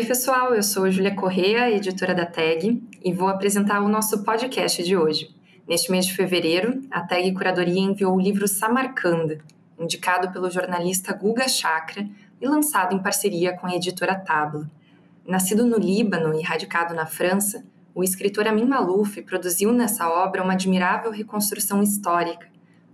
Oi, pessoal, eu sou Júlia Correa, editora da TAG, e vou apresentar o nosso podcast de hoje. Neste mês de fevereiro, a TAG Curadoria enviou o livro Samarcanda, indicado pelo jornalista Guga Chakra e lançado em parceria com a editora Tabla. Nascido no Líbano e radicado na França, o escritor Amin Malouf produziu nessa obra uma admirável reconstrução histórica,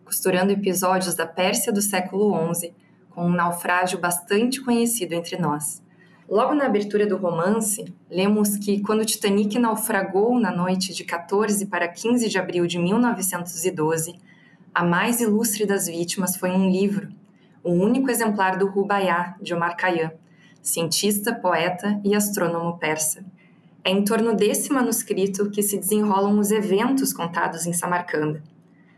costurando episódios da Pérsia do século XI com um naufrágio bastante conhecido entre nós. Logo na abertura do romance, lemos que quando o Titanic naufragou na noite de 14 para 15 de abril de 1912, a mais ilustre das vítimas foi um livro, o único exemplar do Rubaiyat de Omar Khayyam, cientista, poeta e astrônomo persa. É em torno desse manuscrito que se desenrolam os eventos contados em Samarcanda.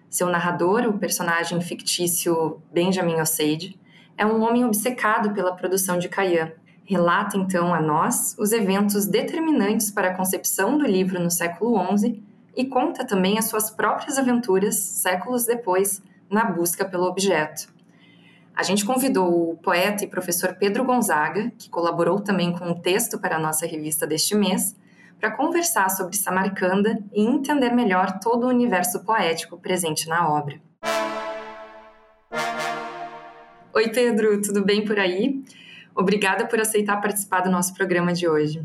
Seu narrador, o personagem fictício Benjamin Osseid, é um homem obcecado pela produção de Khayyam relata então a nós os eventos determinantes para a concepção do livro no século XI e conta também as suas próprias aventuras, séculos depois, na busca pelo objeto. A gente convidou o poeta e professor Pedro Gonzaga, que colaborou também com o texto para a nossa revista deste mês, para conversar sobre Samarcanda e entender melhor todo o universo poético presente na obra. Oi, Pedro, tudo bem por aí? Obrigada por aceitar participar do nosso programa de hoje.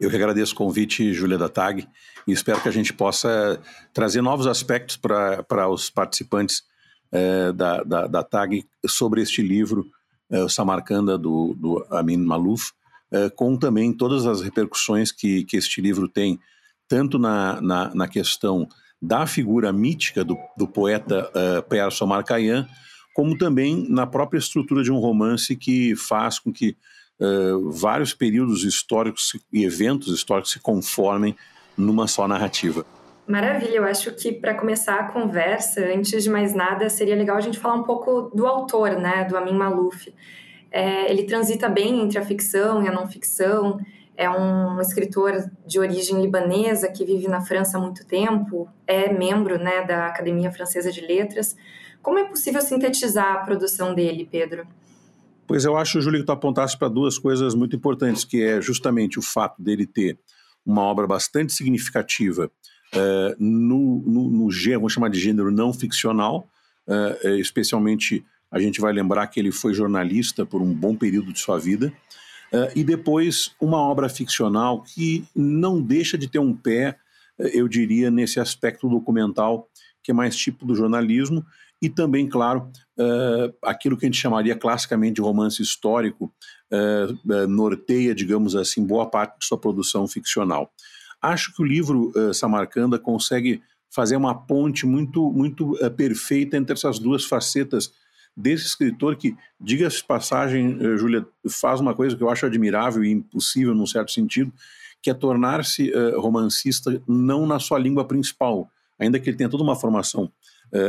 Eu que agradeço o convite, Júlia da TAG, e espero que a gente possa trazer novos aspectos para os participantes é, da, da, da, TAG sobre este livro, é, o Samarcanda, do, do Amin Malouf, é, com também todas as repercussões que, que este livro tem, tanto na, na, na questão da figura mítica do, do poeta persa Omar Khayyam, como também na própria estrutura de um romance que faz com que uh, vários períodos históricos e eventos históricos se conformem numa só narrativa. Maravilha, eu acho que para começar a conversa, antes de mais nada, seria legal a gente falar um pouco do autor, né, do Amin Malouf. É, ele transita bem entre a ficção e a não ficção, é um escritor de origem libanesa que vive na França há muito tempo, é membro né, da Academia Francesa de Letras, como é possível sintetizar a produção dele, Pedro? Pois eu acho, Júlio, que tu apontaste para duas coisas muito importantes, que é justamente o fato dele ter uma obra bastante significativa uh, no, no, gênero, vamos chamar de gênero não ficcional, uh, especialmente a gente vai lembrar que ele foi jornalista por um bom período de sua vida, uh, e depois uma obra ficcional que não deixa de ter um pé, eu diria, nesse aspecto documental, que é mais tipo do jornalismo, e também, claro, uh, aquilo que a gente chamaria classicamente de romance histórico, uh, uh, norteia, digamos assim, boa parte de sua produção ficcional. Acho que o livro Samarcanda consegue fazer uma ponte muito, muito perfeita entre essas duas facetas desse escritor que, diga-se passagem, Júlia, faz uma coisa que eu acho admirável e impossível num certo sentido, que é tornar-se romancista não na sua língua principal, ainda que ele tenha toda uma formação uh,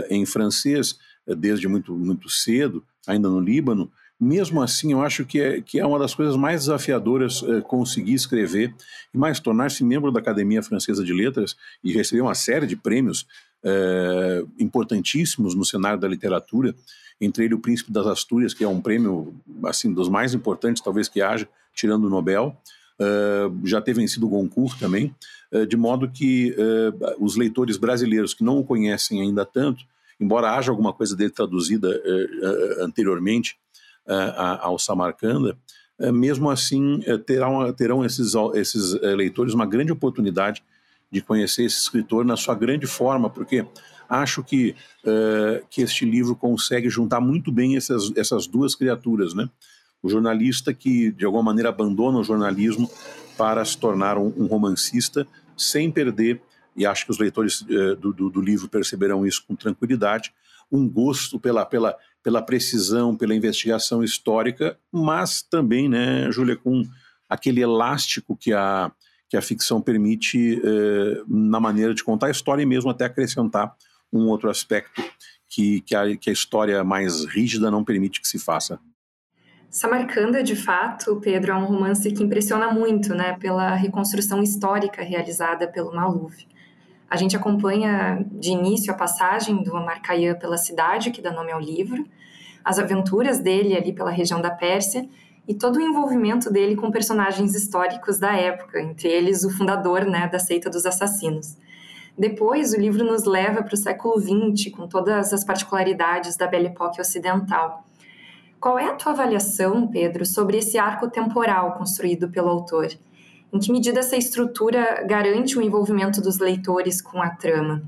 em francês uh, desde muito, muito cedo, ainda no Líbano, mesmo assim eu acho que é, que é uma das coisas mais desafiadoras uh, conseguir escrever e mais tornar-se membro da Academia Francesa de Letras e receber uma série de prêmios importantíssimos no cenário da literatura, entre ele o Príncipe das Astúrias, que é um prêmio assim dos mais importantes talvez que haja, tirando o Nobel, Uh, já ter vencido o Goncourt também, de modo que uh, os leitores brasileiros que não o conhecem ainda tanto, embora haja alguma coisa dele traduzida anteriormente ao Samarcanda, mesmo assim terão, terão esses, esses leitores uma grande oportunidade de conhecer esse escritor na sua grande forma, porque acho que, que este livro consegue juntar muito bem essas, essas duas criaturas, né? o jornalista que de alguma maneira abandona o jornalismo para se tornar um, um romancista sem perder, e acho que os leitores eh, do, do, do, livro perceberão isso com tranquilidade, um gosto pela, pela, pela precisão, pela investigação histórica, mas também, né, Júlia, com aquele elástico que a, que a ficção permite uh, na maneira de contar a história e mesmo até acrescentar um outro aspecto que, que, a, que a história mais rígida não permite que se faça. Samarcanda, de fato, Pedro, é um romance que impressiona muito, né, pela reconstrução histórica realizada pelo Maluf. A gente acompanha de início a passagem do Khayyam pela cidade, que dá nome ao livro, as aventuras dele ali pela região da Pérsia e todo o envolvimento dele com personagens históricos da época, entre eles o fundador né, da seita dos assassinos. Depois, o livro nos leva para o século XX, com todas as particularidades da Belle Époque ocidental. Qual é a tua avaliação, Pedro, sobre esse arco temporal construído pelo autor? Em que medida essa estrutura garante o envolvimento dos leitores com a trama?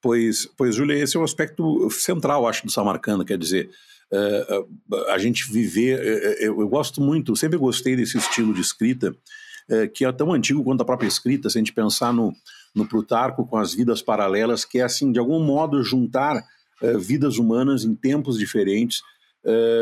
Pois, pois Júlia, esse é um aspecto central, acho, do Samarcanda, quer dizer, uh, a gente viver, uh, eu, gosto muito, sempre gostei desse estilo de escrita, que é tão antigo quanto a própria escrita, se a gente pensar no, no Plutarco com as vidas paralelas, que é assim, de algum modo, juntar vidas humanas em tempos diferentes,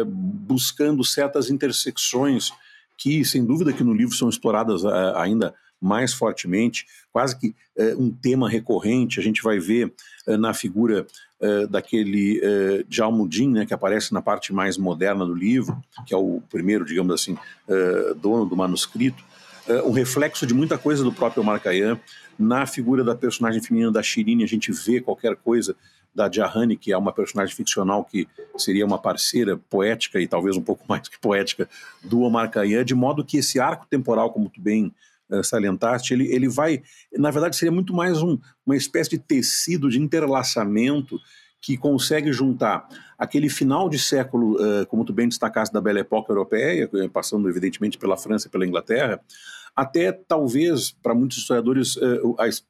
buscando certas intersecções que, sem dúvida, que no livro são exploradas ainda mais fortemente, quase que um tema recorrente. A gente vai ver na figura daquele uh, Jalmudin, né, que aparece na parte mais moderna do livro, que é o primeiro, digamos assim, dono do manuscrito, um reflexo de muita coisa do próprio Marcayan. Na figura da personagem feminina da Shirine, a gente vê qualquer coisa da Jahani, que é uma personagem ficcional que seria uma parceira poética e talvez um pouco mais que poética do Omar Khayyam, de modo que esse arco temporal, como tu bem uh, salientaste, ele, ele vai, na verdade, seria muito mais um, uma espécie de tecido de interlaçamento que consegue juntar aquele final de século, uh, como tu bem destacaste, da Belle Époque europeia, passando evidentemente pela França e pela Inglaterra, até talvez para muitos historiadores eh,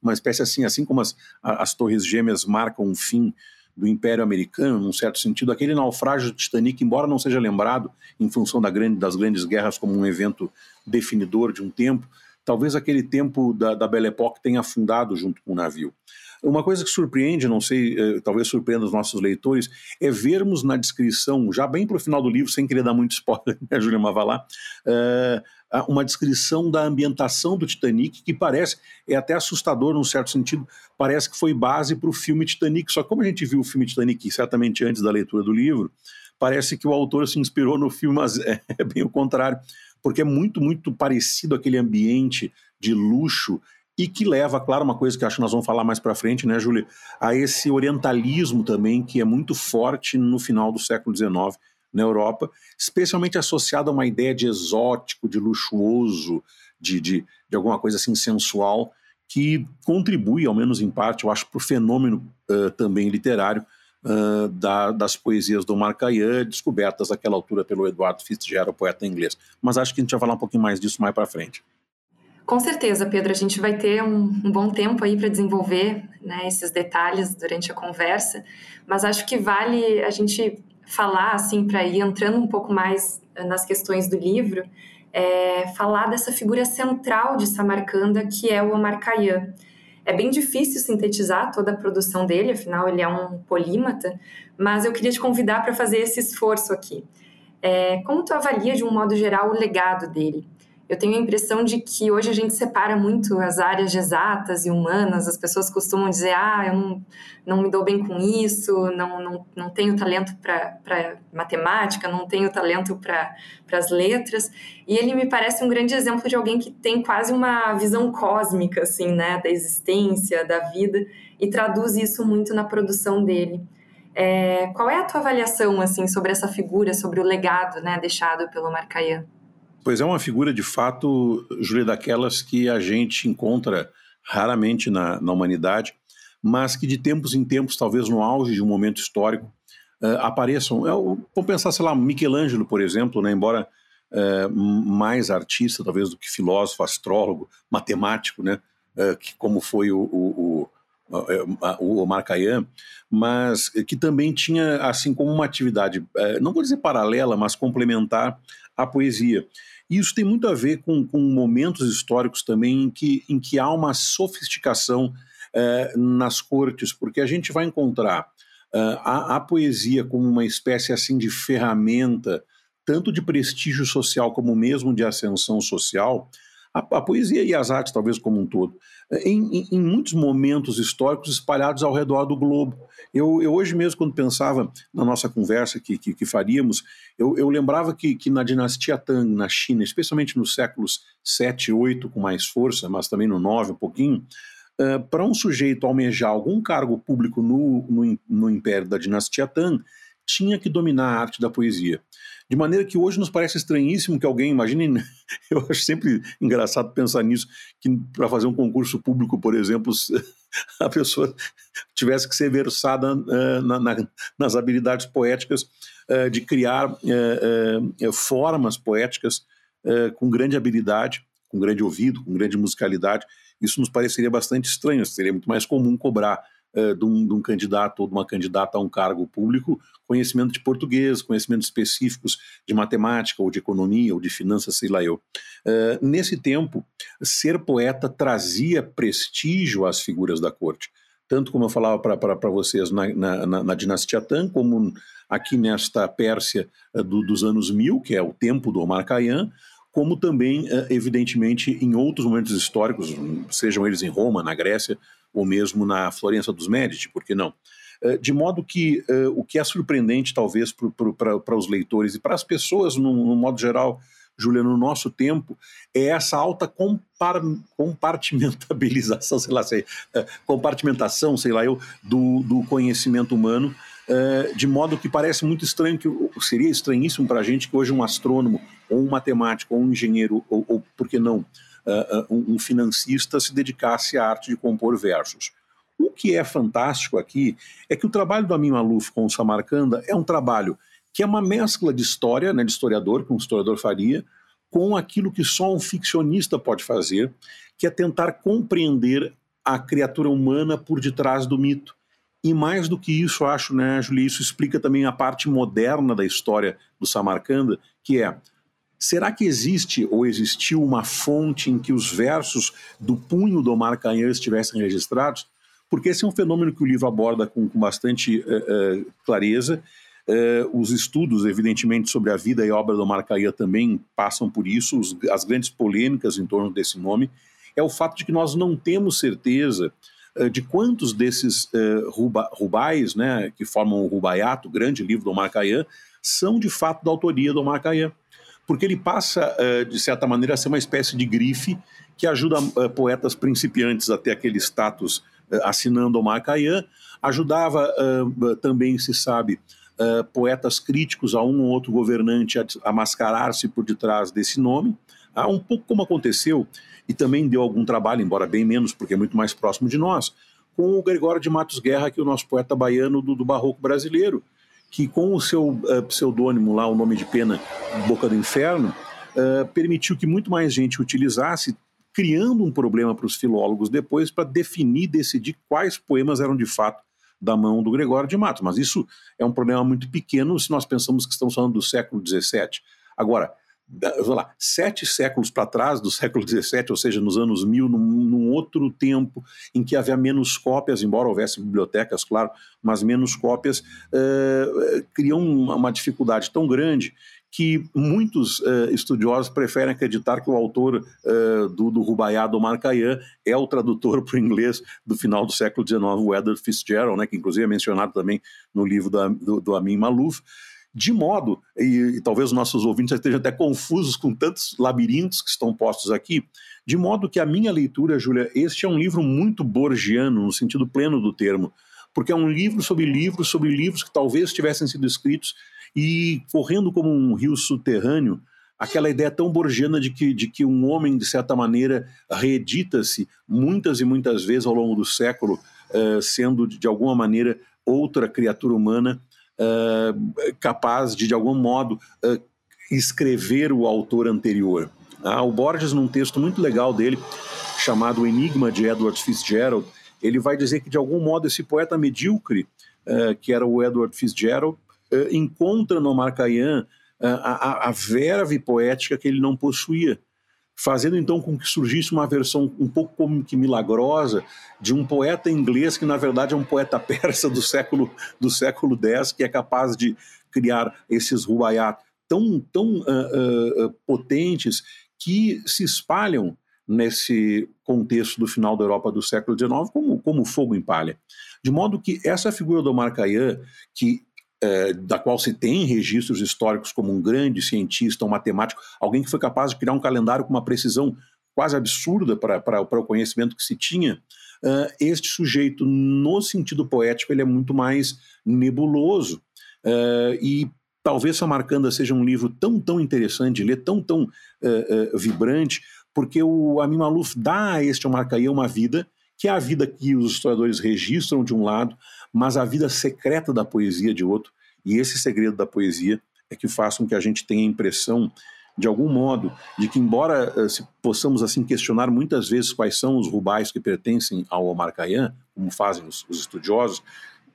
uma espécie assim, assim como as, as Torres Gêmeas marcam um fim do Império Americano, num certo sentido, aquele naufrágio do Titanic, embora não seja lembrado em função da grande, das grandes guerras como um evento definidor de um tempo, talvez aquele tempo da, da Belle Époque tenha afundado junto com o navio. Uma coisa que surpreende, não sei, eh, talvez surpreenda os nossos leitores, é vermos na descrição, já bem para o final do livro, sem querer dar muito spoiler, né, Júlia Mavalá, eh, uma descrição da ambientação do Titanic que parece, é até assustador num certo sentido, parece que foi base para o filme Titanic. Só que como a gente viu o filme Titanic certamente antes da leitura do livro, parece que o autor se inspirou no filme, mas é, é bem o contrário, porque é muito, muito parecido aquele ambiente de luxo e que leva, claro, uma coisa que acho que nós vamos falar mais para frente, né, Júlia, a esse orientalismo também que é muito forte no final do século XIX na Europa, especialmente associado a uma ideia de exótico, de luxuoso, de, de, de alguma coisa assim sensual, que contribui, ao menos em parte, eu acho, para o fenômeno uh, também literário uh, da, das poesias do Marcayan, descobertas naquela altura pelo Eduardo Fitzgerald, poeta inglês. Mas acho que a gente vai falar um pouquinho mais disso mais para frente. Com certeza, Pedro, a gente vai ter um, um bom tempo aí para desenvolver né, esses detalhes durante a conversa, mas acho que vale a gente falar, assim, para ir entrando um pouco mais eh, nas questões do livro, é falar dessa figura central de Samarcanda, que é o Omar Khayyam. É bem difícil sintetizar toda a produção dele, afinal ele é um polímata, mas eu queria te convidar para fazer esse esforço aqui. É, como tu avalia, de um modo geral, o legado dele? Eu tenho a impressão de que hoje a gente separa muito as áreas exatas e humanas. As pessoas costumam dizer, ah, eu não, não me dou bem com isso, não, não, não tenho talento para matemática, não tenho talento para as letras. E ele me parece um grande exemplo de alguém que tem quase uma visão cósmica, assim, né, da existência, da vida, e traduz isso muito na produção dele. É, qual é a tua avaliação, assim, sobre essa figura, sobre o legado, né, deixado pelo Marcayan? Pois é uma figura de fato, Júlia, daquelas que a gente encontra raramente na, na humanidade, mas que de tempos em tempos, talvez no auge de um momento histórico, uh, apareçam. É, vamos pensar, sei lá, Michelangelo, por exemplo, né, embora uh, mais artista, talvez, do que filósofo, astrólogo, matemático, né, uh, que, como foi o, o, o, o Marcayan, mas que também tinha, assim como uma atividade, não vou dizer paralela, mas complementar à poesia. E isso tem muito a ver com, com momentos históricos também em que, em que há uma sofisticação eh, nas cortes, porque a gente vai encontrar uh, a, a, poesia como uma espécie assim de ferramenta, tanto de prestígio social como mesmo de ascensão social, a, a, poesia e as artes, talvez como um todo, em, em, em, muitos momentos históricos espalhados ao redor do globo. Eu, eu hoje mesmo, quando pensava na nossa conversa que, que, que faríamos, eu, eu, lembrava que, que na dinastia Tang, na China, especialmente nos séculos 7 e 8, com mais força, mas também no 9 um pouquinho, uh, para um sujeito almejar algum cargo público no, no, no império da dinastia Tang, tinha que dominar a arte da poesia. De maneira que hoje nos parece estranhíssimo que alguém, imagine, eu acho sempre engraçado pensar nisso, que para fazer um concurso público, por exemplo, a pessoa tivesse que ser versada uh, na, na, nas habilidades poéticas uh, de criar uh, formas poéticas com grande habilidade, com grande ouvido, com grande musicalidade. Isso nos pareceria bastante estranho, seria muito mais comum cobrar uh, de, um, de, um, candidato ou de uma candidata a um cargo público conhecimento de português, conhecimentos específicos de matemática ou de economia ou de finanças, sei lá eu. Uh, nesse tempo, ser poeta trazia prestígio às figuras da corte. Tanto como eu falava para vocês na, na, na, na, dinastia Tang, como aqui nesta Pérsia uh, do, dos anos mil, que é o tempo do Omar Khayyam, como também, evidentemente, em outros momentos históricos, sejam eles em Roma, na Grécia, ou mesmo na Florença dos Médici, por que não? Eh, de modo que uh, o que é surpreendente, talvez, para os leitores e para as pessoas, no, no, modo geral, Juliano, no nosso tempo, é essa alta compar, compartimentabilização, sei lá, sei, uh, compartimentação, sei lá eu, do, do conhecimento humano, uh, de modo que parece muito estranho, que seria estranhíssimo para a gente que hoje um astrônomo, ou um matemático, ou um engenheiro, ou, ou por que não, uh, um, financista se dedicasse à arte de compor versos. O que é fantástico aqui é que o trabalho do Amin Maluf com o Samarcanda é um trabalho que é uma mescla de história, né, de historiador, que um historiador faria, com aquilo que só um ficcionista pode fazer, que é tentar compreender a criatura humana por detrás do mito. E mais do que isso, acho, né, Julia, isso explica também a parte moderna da história do Samarcanda, que é Será que existe ou existiu uma fonte em que os versos do punho do Omar Khayyam estivessem registrados? Porque esse é um fenômeno que o livro aborda com, com bastante uh, uh, clareza. Uh, os estudos, evidentemente, sobre a vida e obra do Omar Khayyam também passam por isso, os, as grandes polêmicas em torno desse nome. É o fato de que nós não temos certeza de quantos desses ruba, rubais, né, que formam o Rubaiato, o grande livro do Omar Khayyam, são de fato da autoria do Omar Khayyam porque ele passa, uh, de certa maneira, a ser uma espécie de grife que ajuda uh, poetas principiantes a ter aquele status uh, assinando o Khayyam, ajudava também, se sabe, poetas críticos a um ou outro governante a, a mascarar-se por detrás desse nome, ah, um pouco como aconteceu, e também deu algum trabalho, embora bem menos, porque é muito mais próximo de nós, com o Gregório de Matos Guerra, que é o nosso poeta baiano do, do barroco brasileiro, que com o seu uh, pseudônimo lá, o nome de pena Boca do Inferno, uh, permitiu que muito mais gente utilizasse, criando um problema para os filólogos depois para definir, decidir quais poemas eram de fato da mão do Gregório de Matos. Mas isso é um problema muito pequeno se nós pensamos que estamos falando do século XVII. Agora, vamos lá, sete séculos para trás do século XVII, ou seja, nos anos mil, num, num, outro tempo em que havia menos cópias, embora houvesse bibliotecas, claro, mas menos cópias, uh, criam uma, uma, dificuldade tão grande que muitos uh, estudiosos preferem acreditar que o autor uh, do, do Rubaiá do Marcayan é o tradutor para o inglês do final do século XIX, o Edward Fitzgerald, né, que inclusive é mencionado também no livro da, do, do Amin Malouf, de modo, e, e, talvez os nossos ouvintes estejam até confusos com tantos labirintos que estão postos aqui, de modo que a minha leitura, Júlia, este é um livro muito borgiano, no sentido pleno do termo, porque é um livro sobre livros, sobre livros que talvez tivessem sido escritos e correndo como um rio subterrâneo, aquela ideia tão borgiana de que, de que um homem, de certa maneira, reedita-se muitas e muitas vezes ao longo do século, uh, sendo de, de alguma maneira outra criatura humana uh, capaz de, de algum modo, uh, escrever o autor anterior. Ah, o Borges, num texto muito legal dele, chamado O Enigma de Edward Fitzgerald, ele vai dizer que, de algum modo, esse poeta medíocre, uh, que era o Edward Fitzgerald, encontra no Marcayan a, a, a verve poética que ele não possuía fazendo então com que surgisse uma versão um pouco como que milagrosa de um poeta inglês que na verdade é um poeta persa do século do século X que é capaz de criar esses rubayat tão tão uh, uh, potentes que se espalham nesse contexto do final da Europa do século XIX como, como fogo em palha. De modo que essa figura do Omar que é, da qual se tem registros históricos como um grande cientista, um matemático, alguém que foi capaz de criar um calendário com uma precisão quase absurda para o conhecimento que se tinha, uh, este sujeito, no sentido poético, ele é muito mais nebuloso. Uh, e talvez Samarcanda seja um livro tão, tão interessante de ler, tão, tão uh, vibrante, porque o Amin Maluf dá a este Omar uma vida que é a vida que os historiadores registram de um lado, mas a vida secreta da poesia de outro. E esse segredo da poesia é que faz com que a gente tenha a impressão de algum modo, de que embora uh, se possamos assim questionar muitas vezes quais são os rubais que pertencem ao Omar Khayyam, como fazem os, os, estudiosos,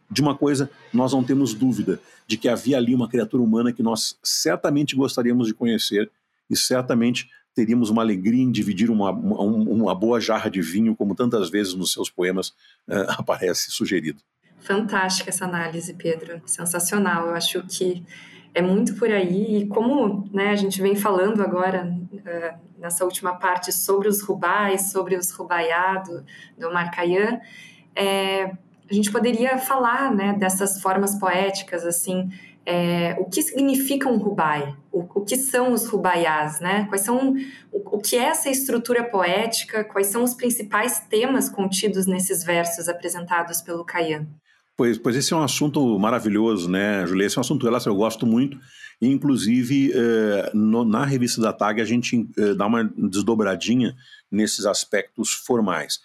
de uma coisa nós não temos dúvida, de que havia ali uma criatura humana que nós certamente gostaríamos de conhecer e certamente teríamos uma alegria em dividir uma, uma, uma boa jarra de vinho, como tantas vezes nos seus poemas uh, aparece sugerido. Fantástica essa análise, Pedro. Sensacional. Eu acho que é muito por aí. E como né, a gente vem falando agora, uh, nessa última parte, sobre os rubais, sobre os rubaiados do Marcaian, é, a gente poderia falar né, dessas formas poéticas, assim, é, o que significa um rubai, o, o, que são os rubaiás, né? Quais são o, o, que é essa estrutura poética, quais são os principais temas contidos nesses versos apresentados pelo Caian? Pois, pois esse é um assunto maravilhoso, né, Julia? Esse é um assunto que eu gosto muito. Inclusive, eh, no, na revista da TAG, a gente eh, dá uma desdobradinha nesses aspectos formais.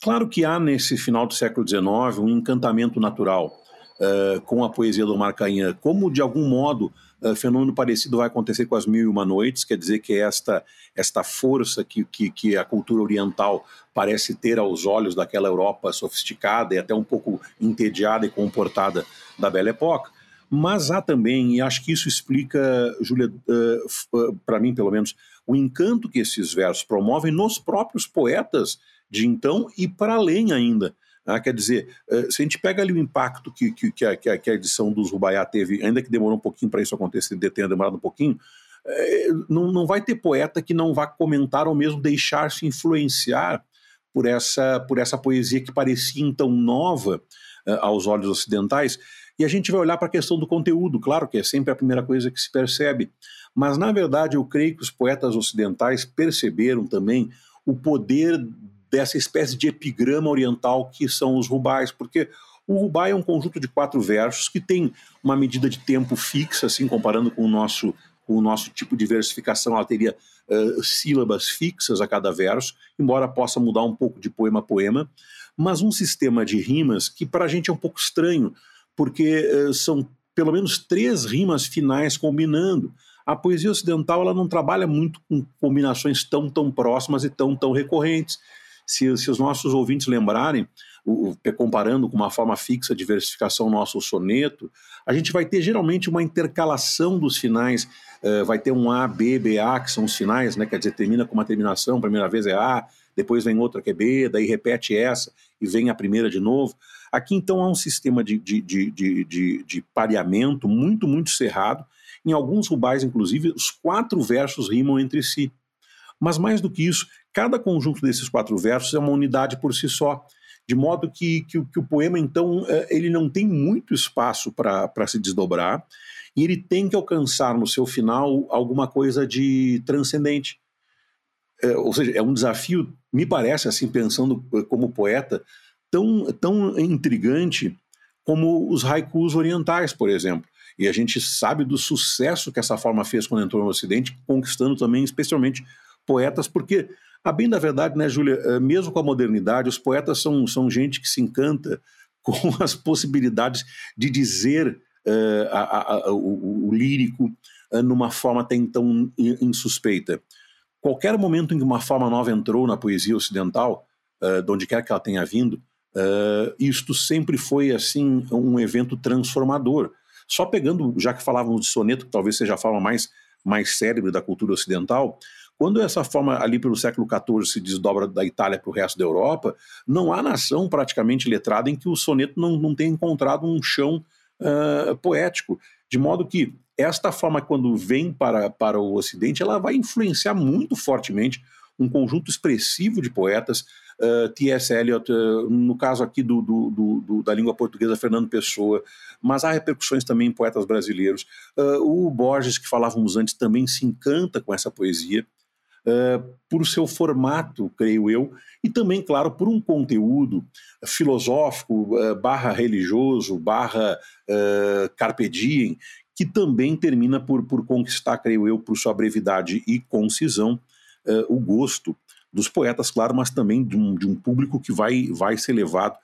Claro que há, nesse final do século XIX, um encantamento natural eh, com a poesia do Marcainha, como, de algum modo, uh, fenômeno parecido vai acontecer com as Mil e Uma Noites, quer dizer que esta, esta força que, que, que a cultura oriental parece ter aos olhos daquela Europa sofisticada e até um pouco entediada e comportada da Belle Époque, mas há também, e acho que isso explica, Júlia, uh, uh, para mim pelo menos, o encanto que esses versos promovem nos próprios poetas de então e para além ainda. Ah, quer dizer, uh, se a gente pega ali o impacto que, que, que, a, que, a, edição dos Rubaiá teve, ainda que demorou um pouquinho para isso acontecer, tenha demorado um pouquinho, uh, não, não vai ter poeta que não vá comentar ou mesmo deixar-se influenciar por essa, por essa poesia que parecia então nova uh, aos olhos ocidentais. E a gente vai olhar para a questão do conteúdo, claro que é sempre a primeira coisa que se percebe, mas na verdade eu creio que os poetas ocidentais perceberam também o poder dessa espécie de epigrama oriental que são os rubais, porque o rubai é um conjunto de quatro versos que tem uma medida de tempo fixa, assim, comparando com o nosso, com o nosso tipo de versificação, ela teria uh, sílabas fixas a cada verso, embora possa mudar um pouco de poema a poema, mas um sistema de rimas que para a gente é um pouco estranho, porque uh, são pelo menos três rimas finais combinando. A poesia ocidental ela não trabalha muito com combinações tão tão próximas e tão tão recorrentes se, se os nossos ouvintes lembrarem, o, comparando com uma forma fixa de versificação nosso soneto, a gente vai ter geralmente uma intercalação dos finais, uh, vai ter um A, B, B, A, que são os finais, né, quer dizer, termina com uma terminação, primeira vez é A, depois vem outra que é B, daí repete essa e vem a primeira de novo. Aqui então há um sistema de, de, de, de, de, de pareamento muito, muito cerrado. Em alguns rubais, inclusive, os quatro versos rimam entre si. Mas mais do que isso, cada conjunto desses quatro versos é uma unidade por si só, de modo que, que, que o poema, então, é, ele não tem muito espaço para se desdobrar, e ele tem que alcançar no seu final alguma coisa de transcendente. É, ou seja, é um desafio, me parece, assim, pensando é, como poeta, tão, tão intrigante como os haikus orientais, por exemplo. E a gente sabe do sucesso que essa forma fez quando entrou no Ocidente, conquistando também, especialmente, poetas, porque, a bem da verdade, né, Júlia, eh, mesmo com a modernidade, os poetas são, são gente que se encanta com as possibilidades de dizer uh, a, a, o, o, lírico uh, numa forma até então insuspeita. Qualquer momento em que uma forma nova entrou na poesia ocidental, uh, de onde quer que ela tenha vindo, uh, isto sempre foi assim um evento transformador. Só pegando, já que falávamos de soneto, que talvez seja a forma mais, mais célebre da cultura ocidental, quando essa forma ali pelo século XIV se desdobra da Itália para o resto da Europa, não há nação praticamente letrada em que o soneto não, não tenha encontrado um chão uh, poético. De modo que esta forma, quando vem para, para o Ocidente, ela vai influenciar muito fortemente um conjunto expressivo de poetas, uh, T.S. Eliot, uh, no caso aqui do, do, do, da língua portuguesa, Fernando Pessoa, mas há repercussões também em poetas brasileiros. Uh, o Borges, que falávamos antes, também se encanta com essa poesia. Uh, por seu formato, creio eu, e também, claro, por um conteúdo filosófico, uh, barra religioso, barra uh, carpe diem, que também termina por, por conquistar, creio eu, por sua brevidade e concisão, o gosto dos poetas, claro, mas também de um, de um público que vai, vai ser levado.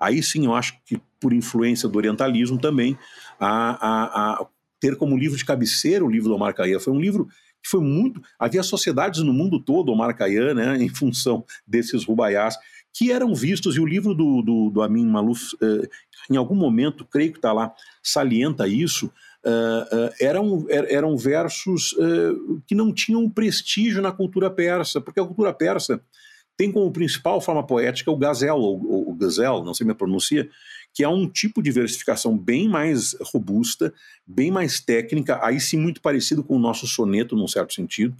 aí sim, eu acho que por influência do orientalismo também, a, a, a ter como livro de cabeceira o livro do Omar. Foi um livro que foi muito. Havia sociedades no mundo todo, Omar Khayyam, né, em função desses rubaiás, que eram vistos, e o livro do, do, do Amin Maluf, uh, em algum momento, creio que está lá, salienta isso, uh, uh, eram, er, eram versos que não tinham prestígio na cultura persa, porque a cultura persa tem como principal forma poética o gazel, ou, o gazel, não sei me pronuncia, que é um tipo de versificação bem mais robusta, bem mais técnica, aí sim muito parecido com o nosso soneto, num certo sentido.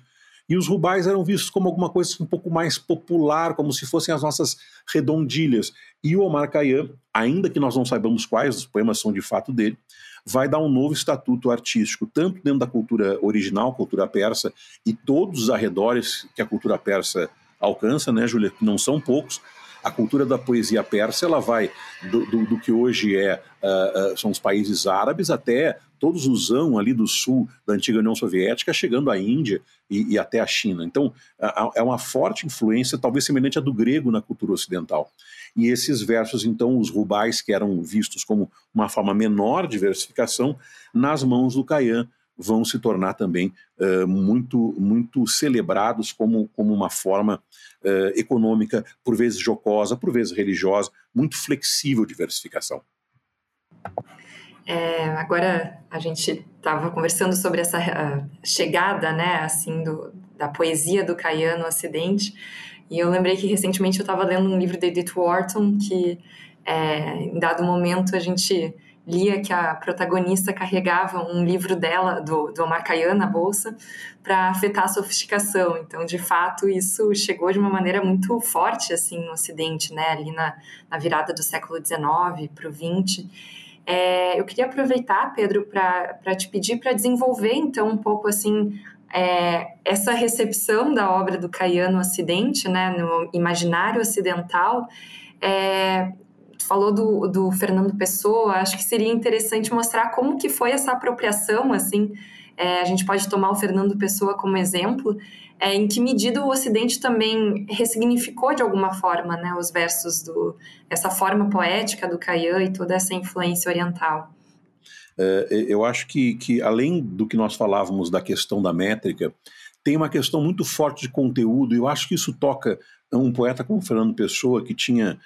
E os rubais eram vistos como alguma coisa um pouco mais popular, como se fossem as nossas redondilhas. E o Omar Khayyam, ainda que nós não saibamos quais os poemas são de fato dele, vai dar um novo estatuto artístico, tanto dentro da cultura original, cultura persa, e todos os arredores que a cultura persa alcança, né, Júlia, que não são poucos, a cultura da poesia persa ela vai do, do, do que hoje é uh, uh, são os países árabes até todos os zão ali do sul da antiga União Soviética, chegando à Índia e, e até a China. Então é uma forte influência, talvez semelhante à do grego na cultura ocidental. E esses versos, então, os rubais, que eram vistos como uma forma menor de versificação, nas mãos do Caian, vão se tornar também uh, muito, muito celebrados como, como uma forma uh, econômica, por vezes jocosa, por vezes religiosa, muito flexível de diversificação. É, agora a gente estava conversando sobre essa chegada, né, assim, do, da poesia do Caiano no Ocidente, e eu lembrei que recentemente eu estava lendo um livro de Edith Wharton que, é, em dado momento, a gente lia que a protagonista carregava um livro dela, do, do Omar Khayyam, na bolsa, para afetar a sofisticação. Então, de fato, isso chegou de uma maneira muito forte assim no Ocidente, né? ali na, na virada do século XIX para o XX. É, eu queria aproveitar, Pedro, para te pedir para desenvolver, então, um pouco assim é, essa recepção da obra do Khayyam no Ocidente, né, no imaginário ocidental, é, falou do, do Fernando Pessoa, acho que seria interessante mostrar como que foi essa apropriação, assim, é, a gente pode tomar o Fernando Pessoa como exemplo, é, em que medida o Ocidente também ressignificou de alguma forma, né, os versos do essa forma poética do Caian e toda essa influência oriental. É, eu acho que, que além do que nós falávamos da questão da métrica, tem uma questão muito forte de conteúdo, e eu acho que isso toca um poeta como Fernando Pessoa, que tinha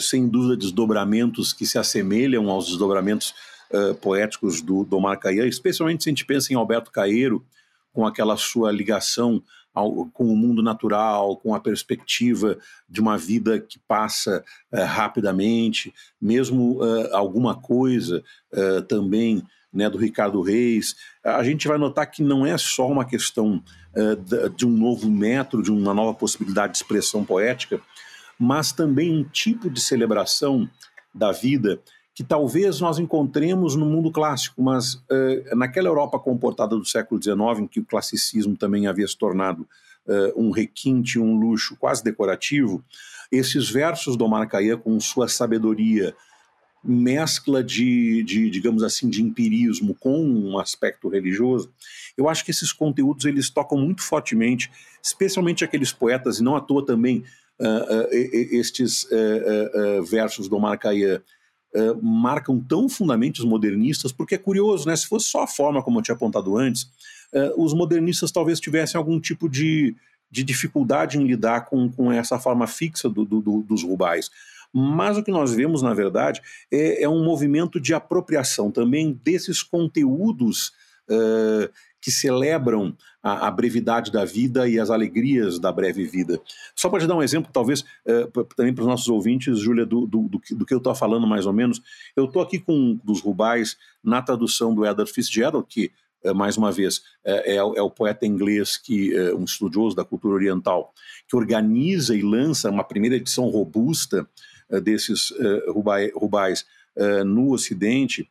sem dúvida, desdobramentos que se assemelham aos desdobramentos uh, poéticos do, do Omar Khayyam, especialmente se a gente pensa em Alberto Caeiro, com aquela sua ligação ao, com o mundo natural, com a perspectiva de uma vida que passa uh, rapidamente, mesmo alguma coisa também né, do Ricardo Reis, a gente vai notar que não é só uma questão de um novo método, de uma nova possibilidade de expressão poética, mas também um tipo de celebração da vida que talvez nós encontremos no mundo clássico, mas uh, naquela Europa comportada do século XIX, em que o classicismo também havia se tornado uh, um requinte, um luxo quase decorativo, esses versos do Khayyam, com sua sabedoria, mescla de, de, digamos assim, de empirismo com um aspecto religioso, eu acho que esses conteúdos eles tocam muito fortemente, especialmente aqueles poetas, e não à toa também estes uh, versos do Omar Khayyam marcam tão fundamentos os modernistas, porque é curioso, né? Se fosse só a forma, como eu tinha apontado antes, os modernistas talvez tivessem algum tipo de, de dificuldade em lidar com, com essa forma fixa do, do, dos rubais. Mas o que nós vemos, na verdade, é, é um movimento de apropriação também desses conteúdos uh, que celebram a, a, brevidade da vida e as alegrias da breve vida. Só para te dar um exemplo, talvez, é, também para os nossos ouvintes, Júlia, do, do, do, do, que eu estou falando mais ou menos, eu estou aqui com dos Rubais na tradução do Edward Fitzgerald, que mais uma vez, é, é, o poeta inglês, que um estudioso da cultura oriental, que organiza e lança uma primeira edição robusta desses rubais no Ocidente,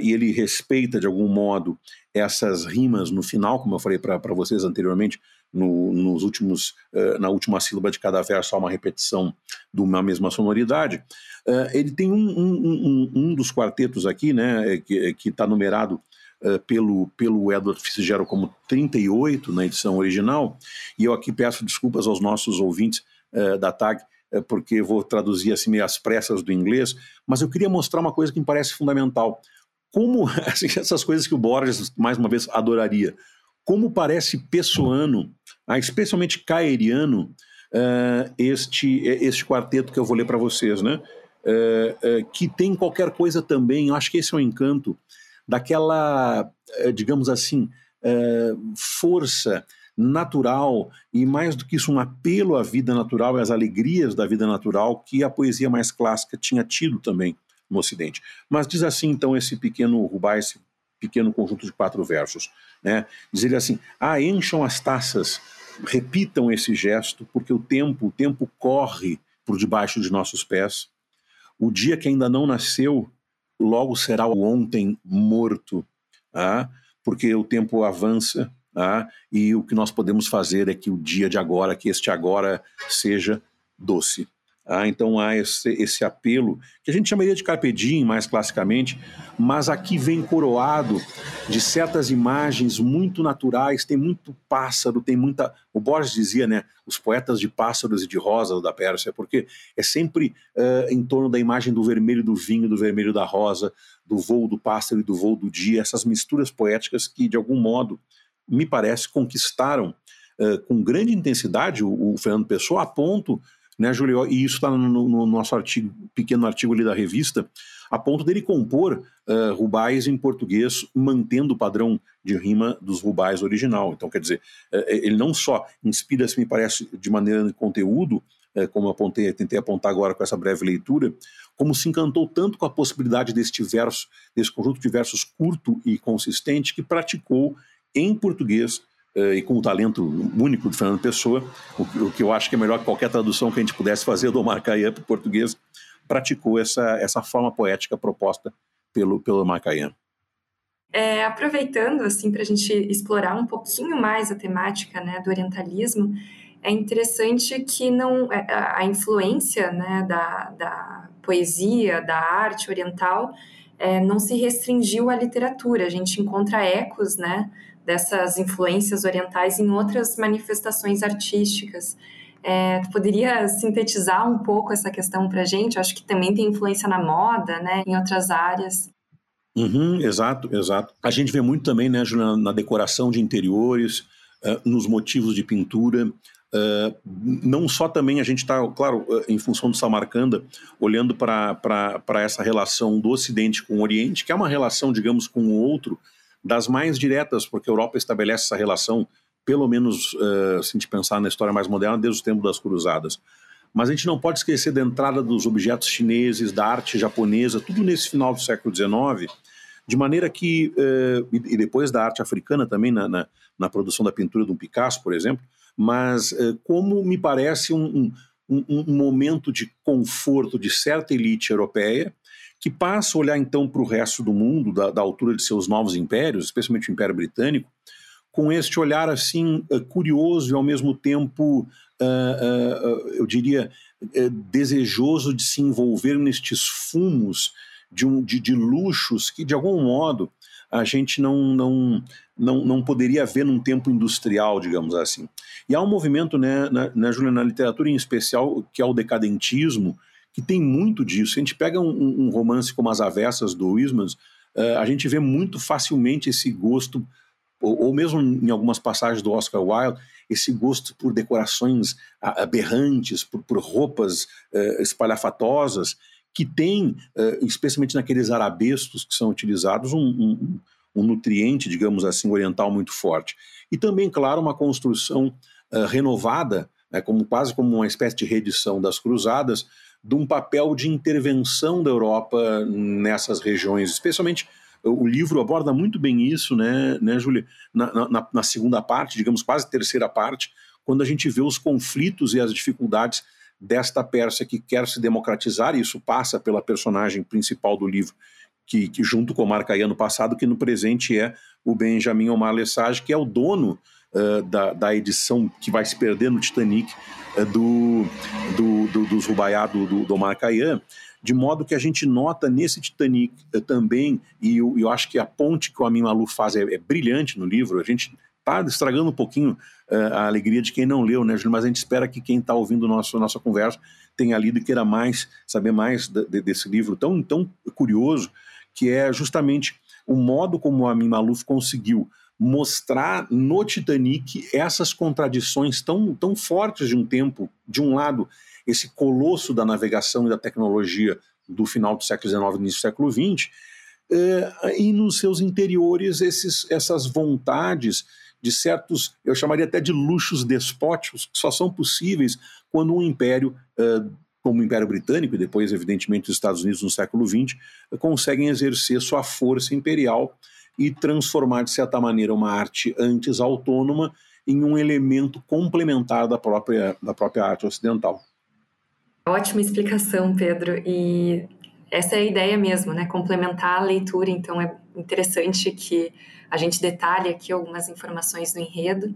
e ele respeita, de algum modo, essas rimas no final, como eu falei para vocês anteriormente, no, nos últimos, uh, na última sílaba de cada verso há uma repetição de uma mesma sonoridade. Uh, ele tem um, um, um, um, dos quartetos aqui, né, que está numerado uh, pelo, pelo Edward Fitzgerald como 38 na edição original, e eu aqui peço desculpas aos nossos ouvintes da TAG, porque vou traduzir assim meio às pressas do inglês, mas eu queria mostrar uma coisa que me parece fundamental. Como assim, essas coisas que o Borges, mais uma vez, adoraria como parece pessoano, ah, especialmente caeriano, uh, este, este quarteto que eu vou ler para vocês, né? Uh, uh, que tem qualquer coisa também, eu acho que esse é o encanto, daquela, digamos assim, força natural e mais do que isso um apelo à vida natural e às alegrias da vida natural que a poesia mais clássica tinha tido também no Ocidente. Mas diz assim então esse pequeno Rubens, esse pequeno conjunto de quatro versos. Né? Diz ele assim: ah, encham as taças, repitam esse gesto, porque o tempo, o tempo corre por debaixo de nossos pés. O dia que ainda não nasceu, logo será o ontem morto, ah, porque o tempo avança ah, e o que nós podemos fazer é que o dia de agora, que este agora seja doce. Ah, então há esse, esse, apelo, que a gente chamaria de carpe diem, mais classicamente, mas aqui vem coroado de certas imagens muito naturais, tem muito pássaro, tem muita... O Borges dizia, né, os poetas de pássaros e de rosas da Pérsia, porque é sempre uh, em torno da imagem do vermelho do vinho, do vermelho da rosa, do voo do pássaro e do voo do dia, essas misturas poéticas que, de algum modo, me parece, conquistaram uh, com grande intensidade o, o Fernando Pessoa, a ponto né, Julio? E isso está no, no, nosso artigo, pequeno artigo ali da revista, a ponto dele compor uh, rubais em português, mantendo o padrão de rima dos rubais original. Então, quer dizer, uh, ele não só inspira-se, me parece, de maneira de conteúdo, uh, como apontei, tentei apontar agora com essa breve leitura, como se encantou tanto com a possibilidade deste verso, desse conjunto de versos curto e consistente, que praticou em português e com o talento único de Fernando Pessoa, o, que eu acho que é melhor que qualquer tradução que a gente pudesse fazer do Marcaia para o português, praticou essa, essa forma poética proposta pelo, pelo Marcaia. É, aproveitando assim para a gente explorar um pouquinho mais a temática né, do orientalismo, é interessante que não é, a influência né, da, da poesia, da arte oriental, é, não se restringiu à literatura. A gente encontra ecos né, dessas influências orientais em outras manifestações artísticas. É, tu poderia sintetizar um pouco essa questão para a gente? Acho que também tem influência na moda, né, em outras áreas. Uhum, exato, exato. A gente vê muito também, né, Juliana, na decoração de interiores, uh, nos motivos de pintura. Uh, não só também a gente está, claro, uh, em função do Samarcanda, olhando para essa relação do Ocidente com o Oriente, que é uma relação, digamos, com o outro, das mais diretas, porque a Europa estabelece essa relação, pelo menos uh, se a gente pensar na história mais moderna, desde o tempo das cruzadas. Mas a gente não pode esquecer da entrada dos objetos chineses, da arte japonesa, tudo nesse final do século XIX, de maneira que, uh, e depois da arte africana também, na, na, na, produção da pintura de um Picasso, por exemplo, mas uh, como me parece um, um, um momento de conforto de certa elite europeia, que passa a olhar então para o resto do mundo, da, da, altura de seus novos impérios, especialmente o Império Britânico, com este olhar assim uh, curioso e ao mesmo tempo, uh, uh, eu diria, desejoso de se envolver nestes fumos de, um, de, de, luxos que, de algum modo, a gente não, não, não, não poderia ver num tempo industrial, digamos assim. E há um movimento, né, na, na, na literatura em especial, que é o decadentismo, que tem muito disso. Se a gente pega um, um romance como As Avessas, do Wismans, uh, a gente vê muito facilmente esse gosto, ou, ou, mesmo em algumas passagens do Oscar Wilde, esse gosto por decorações aberrantes, por, por roupas uh, espalhafatosas, que tem, uh, especialmente naqueles arabescos que são utilizados, um, um, um, nutriente, digamos assim, oriental muito forte. E também, claro, uma construção renovada, né, como quase como uma espécie de reedição das cruzadas, de um papel de intervenção da Europa nessas regiões, especialmente o livro aborda muito bem isso, né, né Júlia? Na, na, na, segunda parte, digamos, quase terceira parte, quando a gente vê os conflitos e as dificuldades desta Pérsia que quer se democratizar, e isso passa pela personagem principal do livro, que, que junto com o Marcaia no passado, que no presente é o Benjamin Omar Lesage, que é o dono uh, da, da edição que vai se perder no Titanic uh, do, do, do, dos Rubaiá do, do, do Marcaia, de modo que a gente nota nesse Titanic uh, também, e eu, eu, acho que a ponte que o Amin Maluf faz é, é brilhante no livro, a gente está estragando um pouquinho a alegria de quem não leu, né, Júlio? Mas a gente espera que quem está ouvindo nosso, nossa conversa tenha lido e queira mais, saber mais de, de, desse livro tão, tão curioso, que é justamente o modo como o Amin Maluf conseguiu mostrar no Titanic essas contradições tão, tão fortes de um tempo, de um lado, esse colosso da navegação e da tecnologia do final do século XIX início do século XX, eh, e nos seus interiores esses, essas vontades de certos, eu chamaria até de luxos despóticos, que só são possíveis quando um império, uh, como o Império Britânico e depois, evidentemente, os Estados Unidos no século XX, conseguem exercer sua força imperial e transformar, de certa maneira, uma arte antes autônoma em um elemento complementar da própria, da própria arte ocidental. Ótima explicação, Pedro. E essa é a ideia mesmo, né? Complementar a leitura. Então, é interessante que a gente detalha aqui algumas informações do enredo.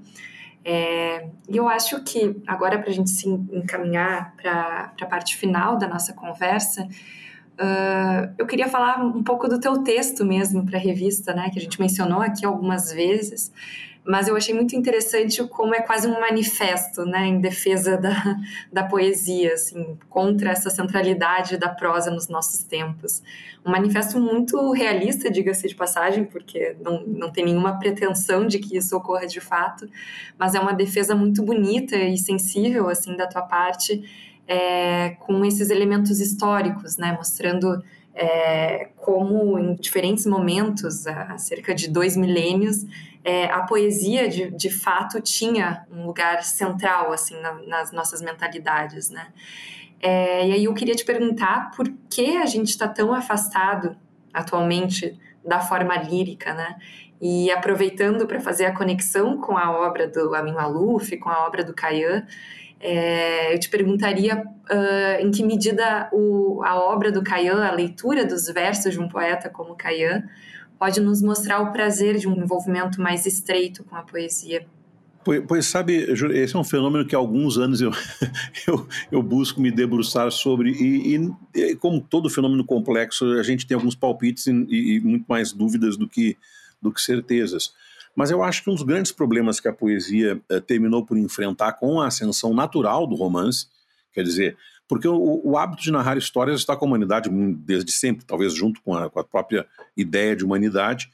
É, e eu acho que agora, para a gente se encaminhar para a parte final da nossa conversa, uh, eu queria falar um pouco do teu texto mesmo para a revista, né, que a gente mencionou aqui algumas vezes mas eu achei muito interessante como é quase um manifesto, né, em defesa da, da poesia, assim, contra essa centralidade da prosa nos nossos tempos. Um manifesto muito realista, diga-se de passagem, porque não, não tem nenhuma pretensão de que isso ocorra de fato, mas é uma defesa muito bonita e sensível, assim, da tua parte, é, com esses elementos históricos, né, mostrando é, como em diferentes momentos, há cerca de dois milênios, é, a poesia de, de fato tinha um lugar central assim na, nas nossas mentalidades, né? É, e aí eu queria te perguntar por que a gente está tão afastado atualmente da forma lírica, né? E aproveitando para fazer a conexão com a obra do Amin Maluf, com a obra do Kayan, é, eu te perguntaria uh, em que medida o, a obra do Kayan, a leitura dos versos de um poeta como Kayan, pode nos mostrar o prazer de um envolvimento mais estreito com a poesia. Pois, pois, sabe, esse é um fenômeno que há alguns anos eu, eu, eu busco me debruçar sobre, e, e, como todo fenômeno complexo, a gente tem alguns palpites e, e, muito mais dúvidas do que, do que certezas. Mas eu acho que um dos grandes problemas que a poesia eh, terminou por enfrentar com a ascensão natural do romance, quer dizer, porque o, o, hábito de narrar histórias está com a humanidade desde sempre, talvez junto com a, com a própria ideia de humanidade,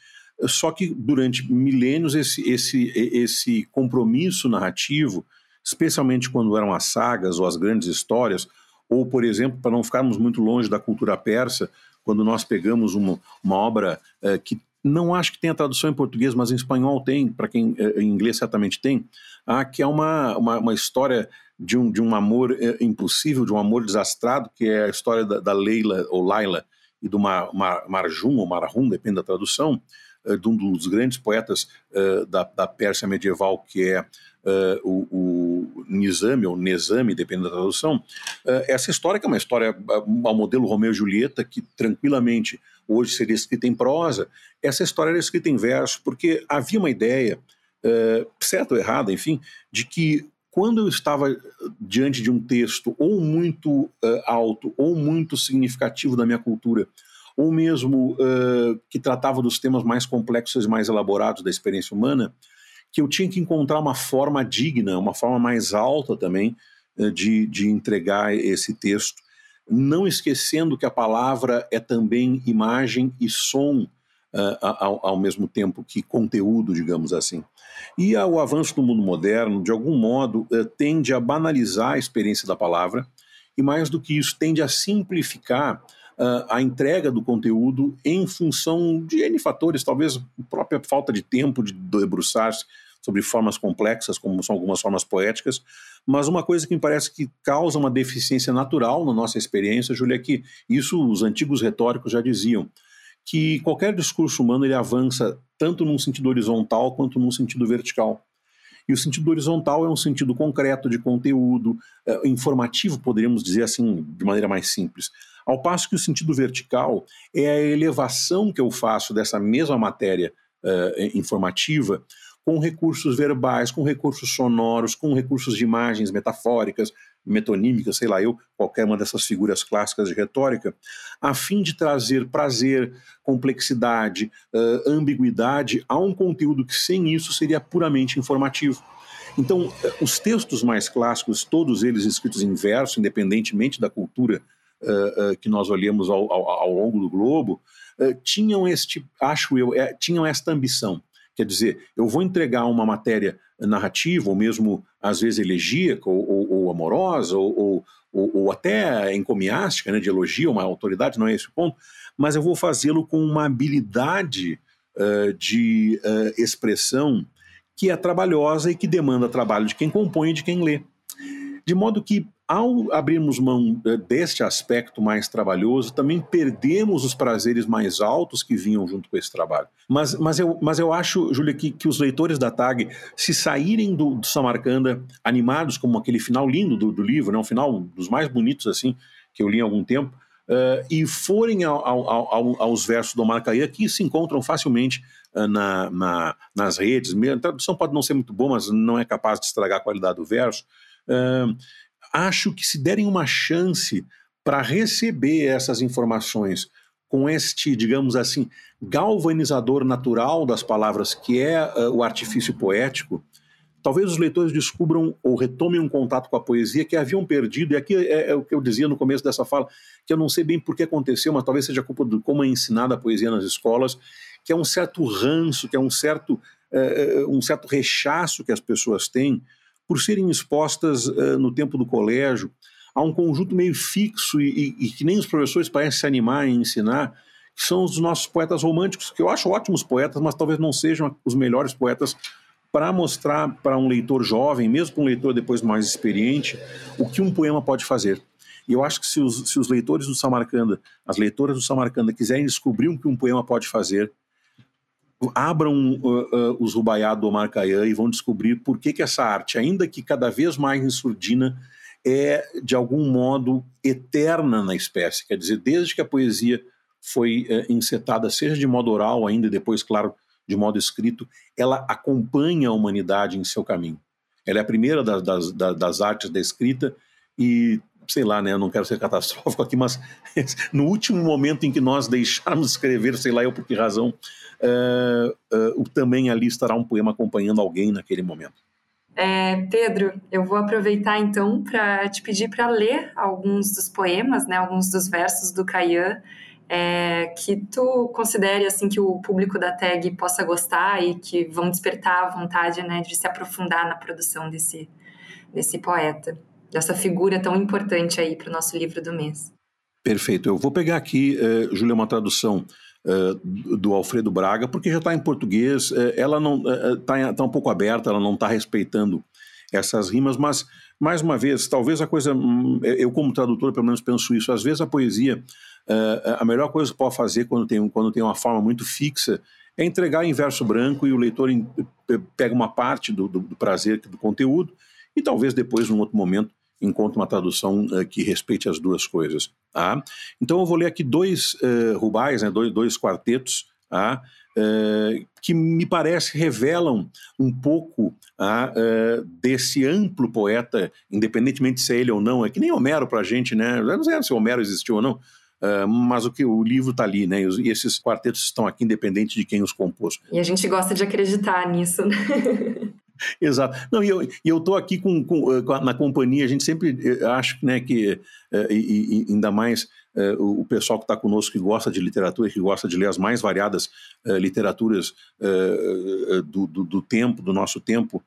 só que durante milênios esse, esse, esse compromisso narrativo, especialmente quando eram as sagas ou as grandes histórias, ou, por exemplo, para não ficarmos muito longe da cultura persa, quando nós pegamos uma, uma obra eh, que não acho que tenha tradução em português, mas em espanhol tem, para quem eh, em inglês certamente tem, ah, que é uma, uma, uma história de um, de um amor eh, impossível, de um amor desastrado, que é a história da, da Leila ou Laila e do Mar, Mar, Marjum ou Marahum, depende da tradução, uh, de um dos grandes poetas da, da Pérsia medieval, que é uh, o, o Nizami ou Nezami, depende da tradução. essa história que é uma história ao modelo Romeu e Julieta, que tranquilamente hoje seria escrita em prosa, essa história era escrita em verso, porque havia uma ideia, certa ou errada, enfim, de que quando eu estava diante de um texto ou muito uh, alto ou muito significativo da minha cultura, ou mesmo uh, que tratava dos temas mais complexos e mais elaborados da experiência humana, que eu tinha que encontrar uma forma digna, uma forma mais alta também uh, de, de entregar esse texto, não esquecendo que a palavra é também imagem e som ao, ao mesmo tempo que conteúdo, digamos assim. E o avanço do mundo moderno, de algum modo, eh, tende a banalizar a experiência da palavra e, mais do que isso, tende a simplificar uh, a entrega do conteúdo em função de N fatores, talvez a própria falta de tempo de debruçar-se sobre formas complexas, como são algumas formas poéticas, mas uma coisa que me parece que causa uma deficiência natural na nossa experiência, Júlia, é que isso os antigos retóricos já diziam, que qualquer discurso humano ele avança tanto num sentido horizontal quanto num sentido vertical. E o sentido horizontal é um sentido concreto de conteúdo, é, informativo, poderíamos dizer assim, de maneira mais simples. Ao passo que o sentido vertical é a elevação que eu faço dessa mesma matéria é, informativa com recursos verbais, com recursos sonoros, com recursos de imagens metafóricas, metonímicas, sei lá eu, qualquer uma dessas figuras clássicas de retórica, a fim de trazer prazer, complexidade, uh, ambiguidade a um conteúdo que sem isso seria puramente informativo. Então, os textos mais clássicos, todos eles escritos em verso, independentemente da cultura uh, uh, que nós olhamos ao, ao, ao longo do globo, tinham este, acho eu, é, tinham esta ambição Quer dizer, eu vou entregar uma matéria narrativa, ou mesmo às vezes elegíaca, ou, ou, ou amorosa, ou, ou, até encomiástica, né, de elogio, uma autoridade, não é esse o ponto, mas eu vou fazê-lo com uma habilidade uh, de uh, expressão que é trabalhosa e que demanda trabalho de quem compõe e de quem lê. De modo que ao abrirmos mão eh, deste aspecto mais trabalhoso, também perdemos os prazeres mais altos que vinham junto com esse trabalho. Mas, mas, eu, mas eu acho, Júlia, que, que os leitores da TAG, se saírem do, do Samarcanda animados como aquele final lindo do, do livro, né, um final dos mais bonitos assim que eu li há algum tempo, uh, e forem ao, ao, ao, aos versos do Marcaia, que se encontram facilmente uh, na, na, nas redes. A tradução pode não ser muito boa, mas não é capaz de estragar a qualidade do verso. Uh, acho que se derem uma chance para receber essas informações com este, digamos assim, galvanizador natural das palavras, que é uh, o artifício poético, talvez os leitores descubram ou retomem um contato com a poesia que haviam perdido, e aqui é, é, o que eu dizia no começo dessa fala, que eu não sei bem por que aconteceu, mas talvez seja culpa de como é ensinada a poesia nas escolas, que é um certo ranço, que é um certo, uh, um certo rechaço que as pessoas têm por serem expostas uh, no tempo do colégio a um conjunto meio fixo e, e, e, que nem os professores parecem se animar em ensinar, que são os nossos poetas românticos, que eu acho ótimos poetas, mas talvez não sejam os melhores poetas para mostrar para um leitor jovem, mesmo para um leitor depois mais experiente, o que um poema pode fazer. E eu acho que se os, se os leitores do Samarcanda, as leitoras do Samarcanda quiserem descobrir o que um poema pode fazer, abram uh, uh, os Rubaiá do Omar Khayyam e vão descobrir por que, que essa arte, ainda que cada vez mais em surdina, é de algum modo eterna na espécie. Quer dizer, desde que a poesia foi uh, encetada, seja de modo oral ainda e depois, claro, de modo escrito, ela acompanha a humanidade em seu caminho. Ela é a primeira das, das, das artes da escrita e sei lá, né, eu não quero ser catastrófico aqui, mas no último momento em que nós deixarmos de escrever, sei lá eu por que razão, uh, uh, também ali estará um poema acompanhando alguém naquele momento. É, Pedro, eu vou aproveitar então para te pedir para ler alguns dos poemas, né, alguns dos versos do Caian, é, que tu considere assim que o público da tag possa gostar e que vão despertar a vontade né, de se aprofundar na produção desse, desse poeta dessa figura tão importante aí para o nosso livro do mês. Perfeito. Eu vou pegar aqui, Júlia, uma tradução uh, do Alfredo Braga, porque já está em português, uh, ela não está tá um pouco aberta, ela não está respeitando essas rimas, mas, mais uma vez, talvez a coisa, hum, eu como tradutor pelo menos penso isso, às vezes a poesia, a melhor coisa que pode fazer quando tem, quando tem uma forma muito fixa é entregar em verso branco e o leitor pega uma parte do, do, do prazer do conteúdo e talvez depois, num outro momento, encontre uma tradução uh, que respeite as duas coisas. Tá? Então eu vou ler aqui dois uh, rubais, né, dois, dois quartetos, tá? Uh, que me parece revelam um pouco tá? desse amplo poeta, independentemente se é ele ou não, é que nem Homero para a gente, né? Eu não sei se Homero existiu ou não, Uh, mas o que o livro está ali, né? E, esses quartetos estão aqui, independente de quem os compôs. E a gente gosta de acreditar nisso, né? Exato. Não, e eu, e tô aqui com, com, eh, na companhia, a gente sempre eh, acho né, que, uh, e, e, ainda mais uh, o pessoal que está conosco que gosta de literatura, que gosta de ler as mais variadas literaturas do, do, do, tempo, do nosso tempo,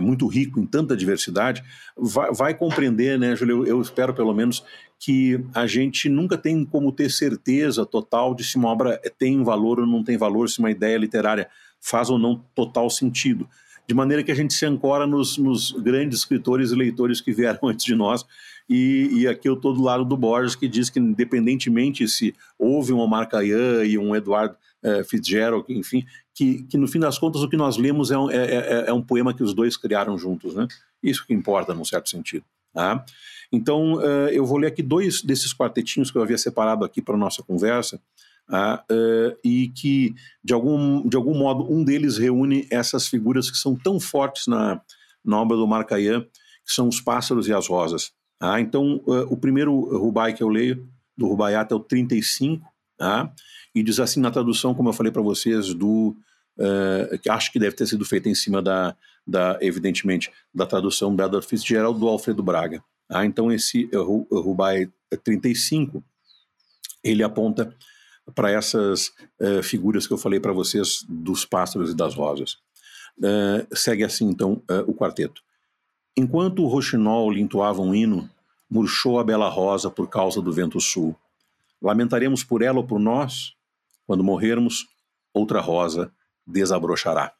muito rico em tanta diversidade, vai, vai compreender, né, Júlio? Eu, eu espero pelo menos que a gente nunca tem como ter certeza total de se uma obra tem valor ou não tem valor, se uma ideia literária faz ou não total sentido de maneira que a gente se ancora nos, nos grandes escritores e leitores que vieram antes de nós. E, e, aqui eu estou do lado do Borges, que diz que, independentemente se houve um Omar Khayyam e um Edward uh, Fitzgerald, enfim, que, que no fim das contas o que nós lemos é um, é, é, é um poema que os dois criaram juntos. Né? Isso que importa, num certo sentido. Tá? Então, uh, eu vou ler aqui dois desses quartetinhos que eu havia separado aqui para nossa conversa, uh, uh, e que, de algum, de algum modo, um deles reúne essas figuras que são tão fortes na, na obra do Marcayan, que são os pássaros e as rosas. Tá? Então, o primeiro Rubai que eu leio, do Rubaiat, é o 35, tá? e diz assim na tradução, como eu falei para vocês, do uh, que acho que deve ter sido feita em cima da, da evidentemente, da tradução da Edward Fitzgerald do Alfredo Braga. Ah, então esse Rubai 35, ele aponta para essas uh, figuras que eu falei para vocês dos pássaros e das rosas. Uh, segue assim então uh, o quarteto. Enquanto o roxinol lhe entoava um hino, murchou a bela rosa por causa do vento sul. Lamentaremos por ela ou por nós? Quando morrermos, outra rosa desabrochará.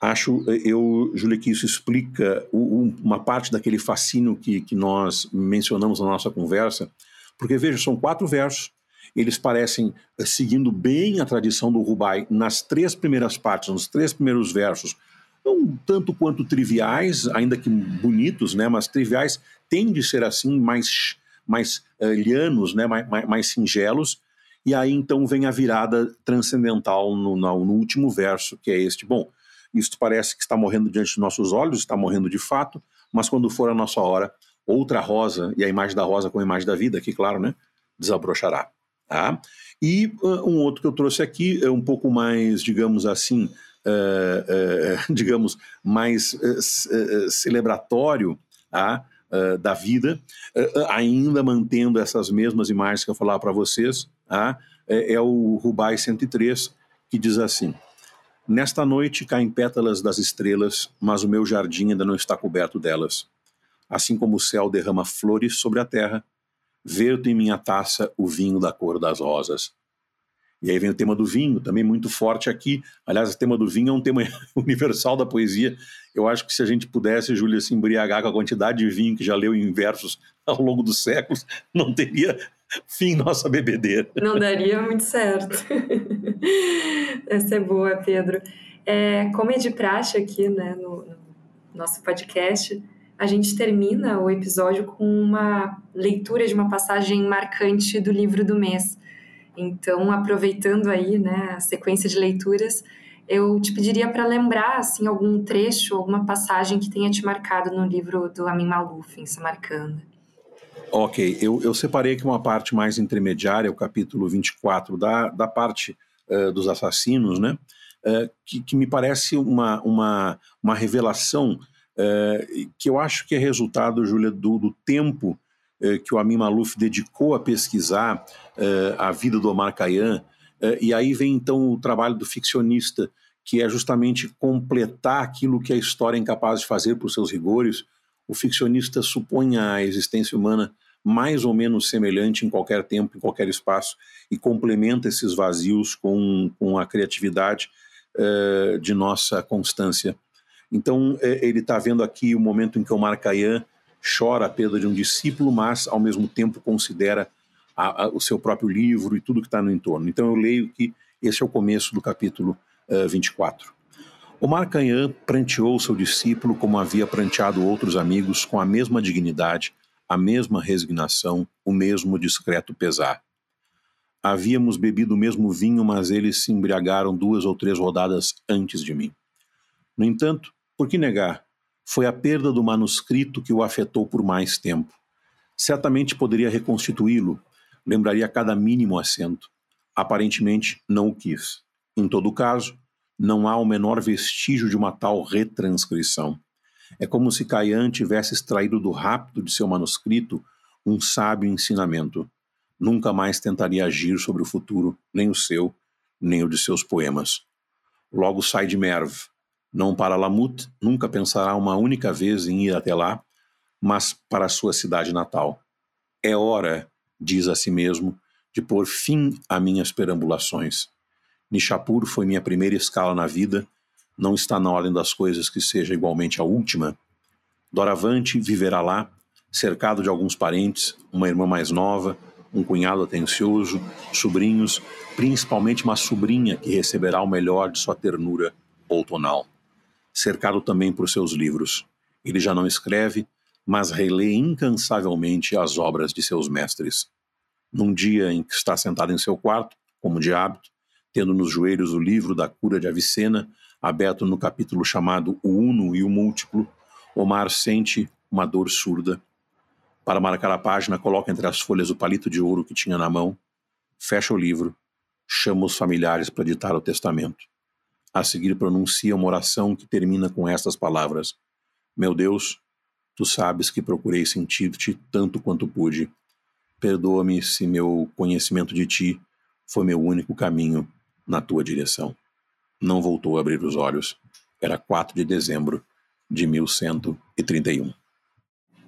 Acho, eu, Júlia, que isso explica uma parte daquele fascínio que, que nós mencionamos na nossa conversa, porque veja, são quatro versos, eles parecem eh, seguindo bem a tradição do Rubai nas três primeiras partes, nos três primeiros versos, não tanto quanto triviais, ainda que bonitos, né, mas triviais tendem a ser assim, mais, mais uh, lianos, né, mais, mais, singelos, e aí então vem a virada transcendental no, no, último verso, que é este. Bom, isto parece que está morrendo diante dos nossos olhos, está morrendo de fato, mas quando for a nossa hora, outra rosa, e a imagem da rosa com a imagem da vida, aqui, claro, né? Desabrochará. Tá? E uh, um outro que eu trouxe aqui é um pouco mais, digamos assim, uh, uh, digamos, mais celebratório tá? da vida, ainda mantendo essas mesmas imagens que eu falava para vocês, tá? é, é o Rubai 103, que diz assim. Nesta noite caem pétalas das estrelas, mas o meu jardim ainda não está coberto delas. Assim como o céu derrama flores sobre a terra, verto em minha taça o vinho da cor das rosas. E aí vem o tema do vinho, também muito forte aqui. Aliás, o tema do vinho é um tema universal da poesia. Eu acho que se a gente pudesse, Júlia, se embriagar com a quantidade de vinho que já leu em versos ao longo dos séculos, não teria fim nossa bebedeira. Não daria muito certo. Essa é boa, Pedro. É, como é de praxe aqui né, no, no nosso podcast, a gente termina o episódio com uma leitura de uma passagem marcante do livro do mês. Então, aproveitando aí né, a sequência de leituras, eu te pediria para lembrar assim algum trecho, alguma passagem que tenha te marcado no livro do Amin Maluf, em Samarcanda. Ok, eu, eu separei aqui uma parte mais intermediária, o capítulo 24, da, da parte uh, dos assassinos, né? Uh, que, que, me parece uma, uma, uma revelação uh, que eu acho que é resultado, Júlia, do, do tempo que o Amin Maluf dedicou a pesquisar a vida do Omar Khayyam, e aí vem então o trabalho do ficcionista, que é justamente completar aquilo que a história é incapaz de fazer por seus rigores, o ficcionista supõe a existência humana mais ou menos semelhante em qualquer tempo, em qualquer espaço, e complementa esses vazios com, com a criatividade de nossa constância. Então, eh, ele está vendo aqui o momento em que o Marcayan chora a perda de um discípulo, mas, ao mesmo tempo, considera a, a, o seu próprio livro e tudo que está no entorno. Então, eu leio que esse é o começo do capítulo uh, 24. Omar Canhã pranteou seu discípulo como havia pranteado outros amigos com a mesma dignidade, a mesma resignação, o mesmo discreto pesar. Havíamos bebido o mesmo vinho, mas eles se embriagaram duas ou três rodadas antes de mim. No entanto, por que negar? Foi a perda do manuscrito que o afetou por mais tempo. Certamente poderia reconstituí-lo, lembraria cada mínimo acento. Aparentemente não o quis. Em todo caso, não há o menor vestígio de uma tal retranscrição. É como se Caian tivesse extraído do rápido de seu manuscrito um sábio ensinamento. Nunca mais tentaria agir sobre o futuro, nem o seu, nem o de seus poemas. Logo sai de Merv. Não para Lamut, nunca pensará uma única vez em ir até lá, mas para sua cidade natal. É hora, diz a si mesmo, de pôr fim a minhas perambulações. Nishapur foi minha primeira escala na vida, não está na ordem das coisas que seja igualmente a última. Doravante viverá lá, cercado de alguns parentes, uma irmã mais nova, um cunhado atencioso, sobrinhos, principalmente uma sobrinha que receberá o melhor de sua ternura outonal. Cercado também por seus livros. Ele já não escreve, mas relê incansavelmente as obras de seus mestres. Num dia em que está sentado em seu quarto, como de hábito, tendo nos joelhos o livro da cura de Avicena, aberto no capítulo chamado O Uno e o Múltiplo, Omar sente uma dor surda. Para marcar a página, coloca entre as folhas o palito de ouro que tinha na mão, fecha o livro, chama os familiares para ditar o testamento. A seguir, pronuncia uma oração que termina com estas palavras: Meu Deus, tu sabes que procurei sentir-te tanto quanto pude Perdoa-me se meu conhecimento de ti foi meu único caminho na tua direção. Não voltou a abrir os olhos. Era 4 de dezembro de 1131.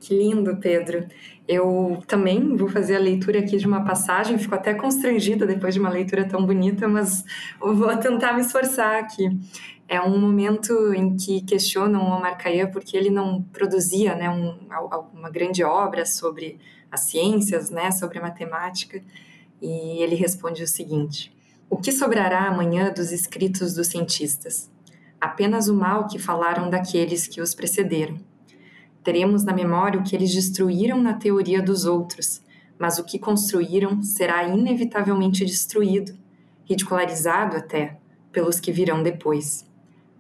Que lindo, Pedro. Eu também vou fazer a leitura aqui de uma passagem, fico até constrangida depois de uma leitura tão bonita, mas vou tentar me esforçar aqui. É um momento em que questionam o Khayyam porque ele não produzia né, um, uma grande obra sobre as ciências, né, sobre a matemática, e ele responde o seguinte: O que sobrará amanhã dos escritos dos cientistas? Apenas o mal que falaram daqueles que os precederam. Teremos na memória o que eles destruíram na teoria dos outros, mas o que construíram será inevitavelmente destruído, ridicularizado até, pelos que virão depois.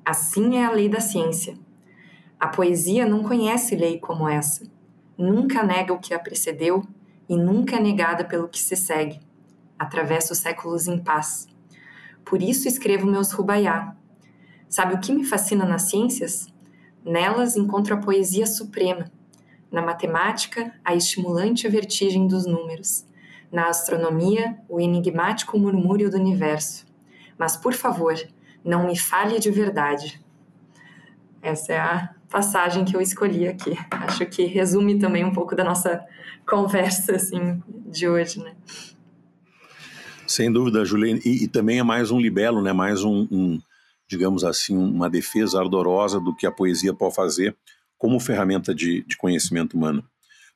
Assim é a lei da ciência. A poesia não conhece lei como essa nunca nega o que a precedeu e nunca é negada pelo que se segue. Atravessa os séculos em paz. Por isso escrevo meus Rubaiá. Sabe o que me fascina nas ciências? Nelas encontro a poesia suprema. Na matemática, a estimulante vertigem dos números. Na astronomia, o enigmático murmúrio do universo. Mas, por favor, não me fale de verdade. Essa é a passagem que eu escolhi aqui. Acho que resume também um pouco da nossa conversa assim de hoje, né? Sem dúvida, Juliane. E, e também é mais um libelo, né? Mais um, um, digamos assim, uma defesa ardorosa do que a poesia pode fazer como ferramenta de, de conhecimento humano.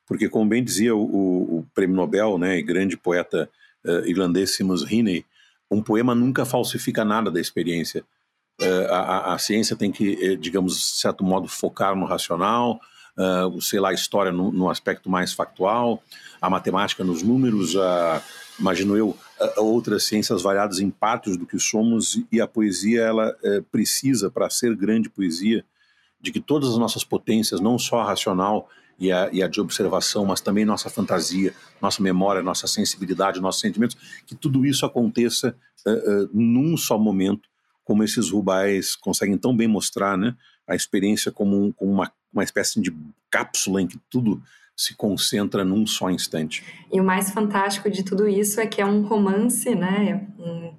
Porque, como bem dizia o, o, prêmio Nobel, né, e grande poeta uh, irlandês Seamus Heaney, um poema nunca falsifica nada da experiência Uh, a, a, ciência tem que, eh, digamos, de certo modo, focar no racional, uh, sei lá, a história no, no, aspecto mais factual, a matemática nos números, uh, imagino eu, outras ciências variadas em partes do que somos, e a poesia, ela precisa, para ser grande poesia, de que todas as nossas potências, não só a racional e a, e a de observação, mas também nossa fantasia, nossa memória, nossa sensibilidade, nossos sentimentos, que tudo isso aconteça num só momento, como esses rubais conseguem tão bem mostrar né, a experiência como, um, como uma, uma espécie de cápsula em que tudo se concentra num só instante. E o mais fantástico de tudo isso é que é um romance, né? Um,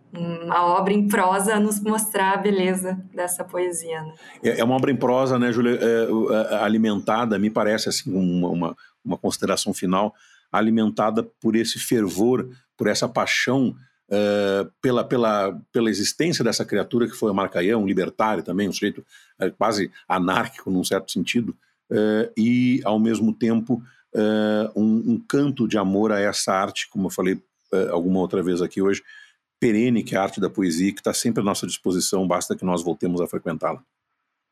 uma obra em prosa a nos mostrar a beleza dessa poesia. Né? É, é, uma obra em prosa, né, Júlia, é, é, alimentada, me parece assim, uma, uma, uma consideração final, alimentada por esse fervor, por essa paixão uh, pela, pela, pela existência dessa criatura que foi o Marcaian, um libertário também, um sujeito uh, quase anárquico num certo sentido, uh, e ao mesmo tempo um, um, canto de amor a essa arte, como eu falei alguma outra vez aqui hoje, perene, que é a arte da poesia, que está sempre à nossa disposição, basta que nós voltemos a frequentá-la.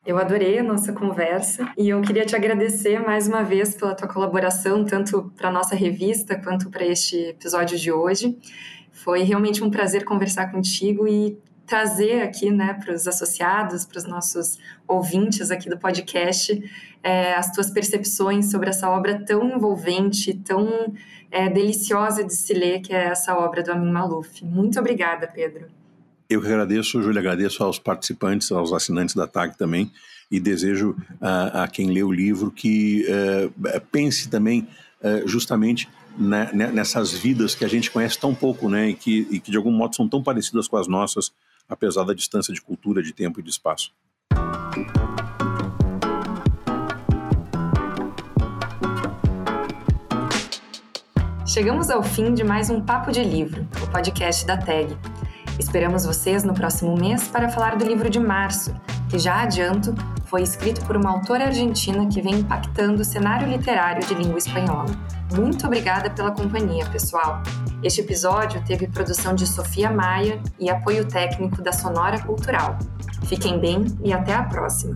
Eu adorei a nossa conversa e eu queria te agradecer mais uma vez pela tua colaboração, tanto para a nossa revista quanto para este episódio de hoje. Foi realmente um prazer conversar contigo e trazer aqui né, para os associados, para os nossos ouvintes aqui do podcast, é, as tuas percepções sobre essa obra tão envolvente, tão é, deliciosa de se ler, que é essa obra do Amin Maluf. Muito obrigada, Pedro. Eu que agradeço, Júlia, agradeço aos participantes, aos assinantes da TAG também, e desejo a, a quem lê o livro que uh, pense também uh, justamente né, né, nessas vidas que a gente conhece tão pouco, né, e que, e que de algum modo são tão parecidas com as nossas, apesar da distância de cultura, de tempo e de espaço. Chegamos ao fim de mais um Papo de Livro, o podcast da TAG. Esperamos vocês no próximo mês para falar do livro de março, que já adianto foi escrito por uma autora argentina que vem impactando o cenário literário de língua espanhola. Muito obrigada pela companhia, pessoal. Este episódio teve produção de Sofia Maia e apoio técnico da Sonora Cultural. Fiquem bem e até a próxima!